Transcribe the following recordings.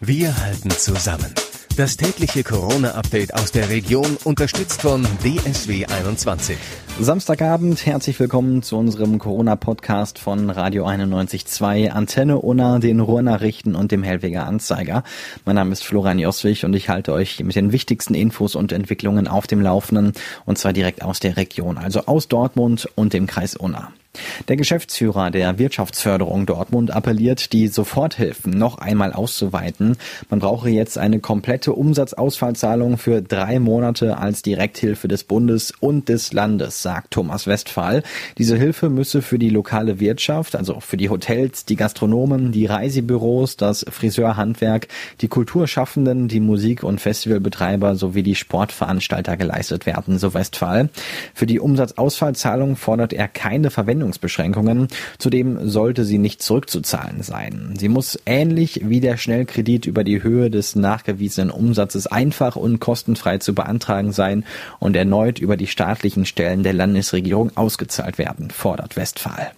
Wir halten zusammen. Das tägliche Corona-Update aus der Region, unterstützt von DSW 21. Samstagabend, herzlich willkommen zu unserem Corona-Podcast von Radio 91.2, Antenne Unna, den Ruhrnachrichten und dem Hellweger Anzeiger. Mein Name ist Florian Joswig und ich halte euch mit den wichtigsten Infos und Entwicklungen auf dem Laufenden und zwar direkt aus der Region, also aus Dortmund und dem Kreis Unna. Der Geschäftsführer der Wirtschaftsförderung Dortmund appelliert, die Soforthilfen noch einmal auszuweiten. Man brauche jetzt eine komplette Umsatzausfallzahlung für drei Monate als Direkthilfe des Bundes und des Landes, sagt Thomas Westphal. Diese Hilfe müsse für die lokale Wirtschaft, also für die Hotels, die Gastronomen, die Reisebüros, das Friseurhandwerk, die Kulturschaffenden, die Musik- und Festivalbetreiber sowie die Sportveranstalter geleistet werden, so Westphal. Für die Umsatzausfallzahlung fordert er keine Verwendung Zahlungsbeschränkungen. Zudem sollte sie nicht zurückzuzahlen sein. Sie muss ähnlich wie der Schnellkredit über die Höhe des nachgewiesenen Umsatzes einfach und kostenfrei zu beantragen sein und erneut über die staatlichen Stellen der Landesregierung ausgezahlt werden, fordert Westphal.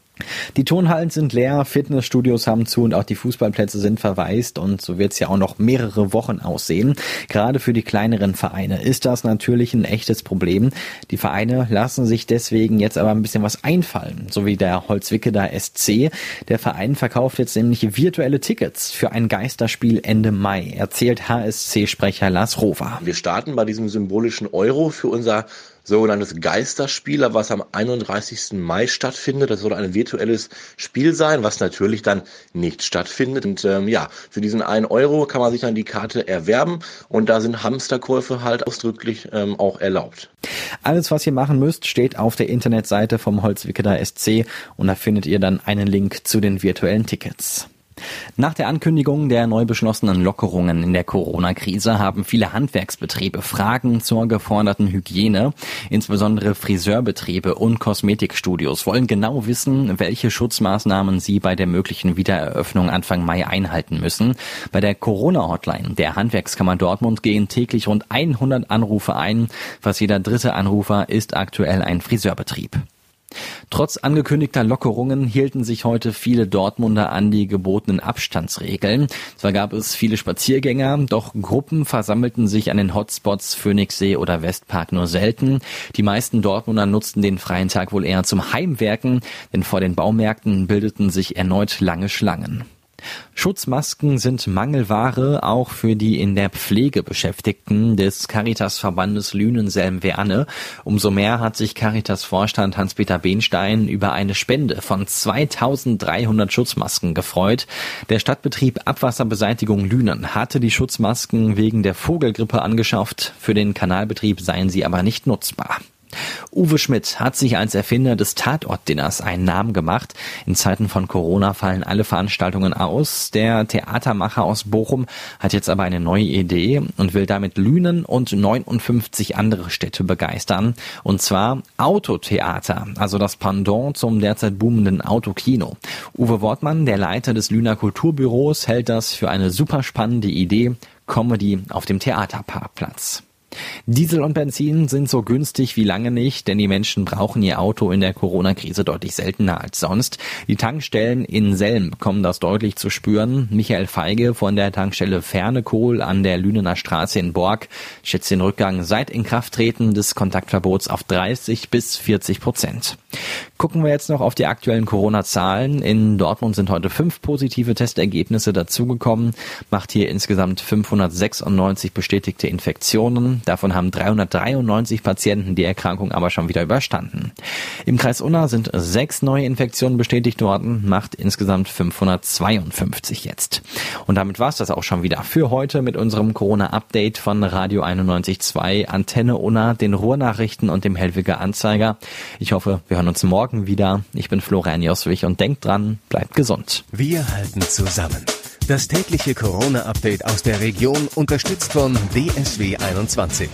Die Turnhallen sind leer, Fitnessstudios haben zu und auch die Fußballplätze sind verwaist und so wird es ja auch noch mehrere Wochen aussehen. Gerade für die kleineren Vereine ist das natürlich ein echtes Problem. Die Vereine lassen sich deswegen jetzt aber ein bisschen was einfallen, so wie der Holzwickeler SC. Der Verein verkauft jetzt nämlich virtuelle Tickets für ein Geisterspiel Ende Mai, erzählt HSC-Sprecher Lars Rover. Wir starten bei diesem symbolischen Euro für unser sogenanntes Geisterspieler, was am 31. Mai stattfindet. Das soll ein virtuelles Spiel sein, was natürlich dann nicht stattfindet. Und ähm, ja, für diesen einen Euro kann man sich dann die Karte erwerben und da sind Hamsterkäufe halt ausdrücklich ähm, auch erlaubt. Alles, was ihr machen müsst, steht auf der Internetseite vom Holzwickeler SC und da findet ihr dann einen Link zu den virtuellen Tickets. Nach der Ankündigung der neu beschlossenen Lockerungen in der Corona-Krise haben viele Handwerksbetriebe Fragen zur geforderten Hygiene. Insbesondere Friseurbetriebe und Kosmetikstudios wollen genau wissen, welche Schutzmaßnahmen sie bei der möglichen Wiedereröffnung Anfang Mai einhalten müssen. Bei der Corona-Hotline der Handwerkskammer Dortmund gehen täglich rund 100 Anrufe ein. Fast jeder dritte Anrufer ist aktuell ein Friseurbetrieb. Trotz angekündigter Lockerungen hielten sich heute viele Dortmunder an die gebotenen Abstandsregeln. Zwar gab es viele Spaziergänger, doch Gruppen versammelten sich an den Hotspots Phoenixsee oder Westpark nur selten. Die meisten Dortmunder nutzten den freien Tag wohl eher zum Heimwerken, denn vor den Baumärkten bildeten sich erneut lange Schlangen. Schutzmasken sind Mangelware auch für die in der Pflege Beschäftigten des Caritas-Verbandes Lünen-Selm-Werne. Umso mehr hat sich Caritas-Vorstand Hans-Peter Behnstein über eine Spende von 2300 Schutzmasken gefreut. Der Stadtbetrieb Abwasserbeseitigung Lünen hatte die Schutzmasken wegen der Vogelgrippe angeschafft. Für den Kanalbetrieb seien sie aber nicht nutzbar. Uwe Schmidt hat sich als Erfinder des Tatortdinners einen Namen gemacht. In Zeiten von Corona fallen alle Veranstaltungen aus. Der Theatermacher aus Bochum hat jetzt aber eine neue Idee und will damit Lünen und 59 andere Städte begeistern. Und zwar Autotheater, also das Pendant zum derzeit boomenden Autokino. Uwe Wortmann, der Leiter des Lüner Kulturbüros, hält das für eine super spannende Idee. Comedy auf dem Theaterparkplatz. Diesel und Benzin sind so günstig wie lange nicht, denn die Menschen brauchen ihr Auto in der Corona-Krise deutlich seltener als sonst. Die Tankstellen in Selm bekommen das deutlich zu spüren. Michael Feige von der Tankstelle Fernekohl an der Lünener Straße in Borg schätzt den Rückgang seit Inkrafttreten des Kontaktverbots auf 30 bis 40 Prozent. Gucken wir jetzt noch auf die aktuellen Corona-Zahlen. In Dortmund sind heute fünf positive Testergebnisse dazugekommen, macht hier insgesamt 596 bestätigte Infektionen. Davon haben 393 Patienten die Erkrankung aber schon wieder überstanden. Im Kreis Unna sind sechs neue Infektionen bestätigt worden, macht insgesamt 552 jetzt. Und damit war es das auch schon wieder für heute mit unserem Corona-Update von Radio 91.2, Antenne Unna, den Ruhrnachrichten und dem Hellwiger Anzeiger. Ich hoffe, wir hören uns morgen wieder. Ich bin Florian Joswig und denkt dran, bleibt gesund. Wir halten zusammen. Das tägliche Corona-Update aus der Region unterstützt von DSW 21.